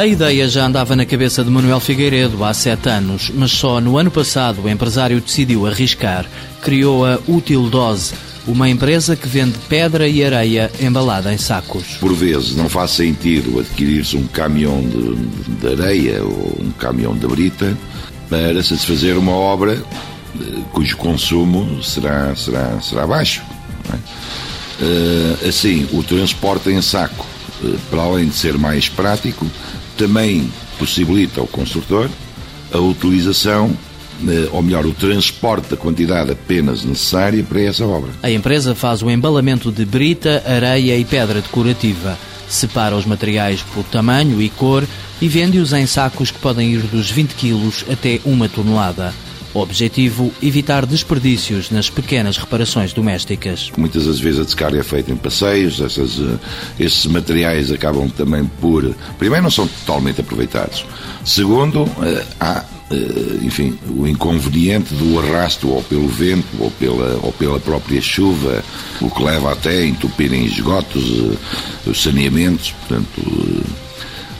A ideia já andava na cabeça de Manuel Figueiredo há sete anos, mas só no ano passado o empresário decidiu arriscar. Criou a Útil Dose, uma empresa que vende pedra e areia embalada em sacos. Por vezes não faz sentido adquirir-se um caminhão de, de, areia ou um caminhão de brita para satisfazer uma obra eh, cujo consumo será, será, será baixo. É? Assim, o transporte em saco, eh, para além de ser mais prático, também possibilita ao construtor a utilização eh, ou melhor, o transporte da quantidade apenas necessária para essa obra. A empresa faz o embalamento de brita, areia e pedra decorativa. Separa os materiais por tamanho e cor e vende-os em sacos que podem ir dos 20 quilos até uma tonelada. Objetivo, evitar desperdícios nas pequenas reparações domésticas. Muitas das vezes a descarga é feita em passeios, essas, eh, esses materiais acabam também por. Primeiro, não são totalmente aproveitados. Segundo, eh, há eh, enfim, o inconveniente do arrasto ou pelo vento ou pela, ou pela própria chuva, o que leva até a entupirem esgotos, os saneamentos. Portanto,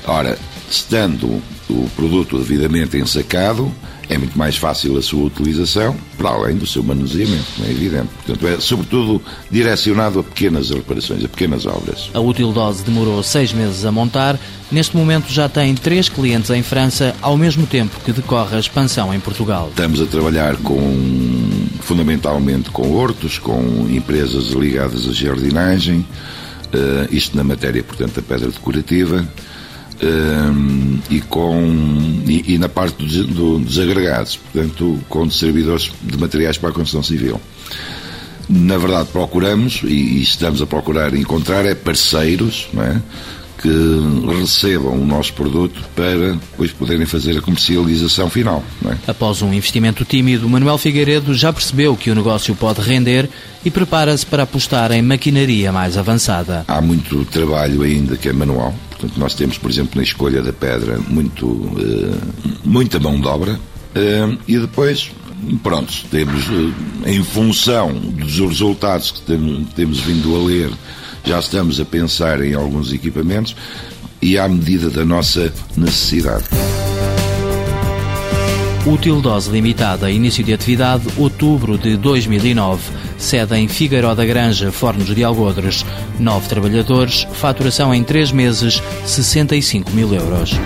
ora, estando o produto devidamente ensacado, é muito mais fácil a sua utilização, para além do seu manuseamento, não é evidente. Portanto, é sobretudo direcionado a pequenas reparações, a pequenas obras. A útil dose demorou seis meses a montar. Neste momento já tem três clientes em França, ao mesmo tempo que decorre a expansão em Portugal. Estamos a trabalhar com, fundamentalmente com hortos, com empresas ligadas à jardinagem, uh, isto na matéria, portanto, da pedra decorativa um, e, com, e, e, na parte dos, do, dos agregados, portanto, com servidores de materiais para a construção civil. Na verdade, procuramos e, e estamos a procurar encontrar é parceiros, é? que recebam o nosso produto para depois poderem fazer a comercialização final. É? Após um investimento tímido, Manuel Figueiredo já percebeu que o negócio pode render e prepara-se para apostar em maquinaria mais avançada. Há muito trabalho ainda que é manual. Portanto, nós temos, por exemplo, na escolha da pedra, muito, uh, muita mão de obra. Uh, e depois pronto, temos, eh, em função dos resultados que temos vindo a ler já estamos a pensar em alguns equipamentos e à medida da nossa necessidade. Útil dose limitada, início de atividade outubro de 2009. Sede em Figueiró da Granja, Fornos de Algodres. Nove trabalhadores, faturação em três meses, 65 mil euros.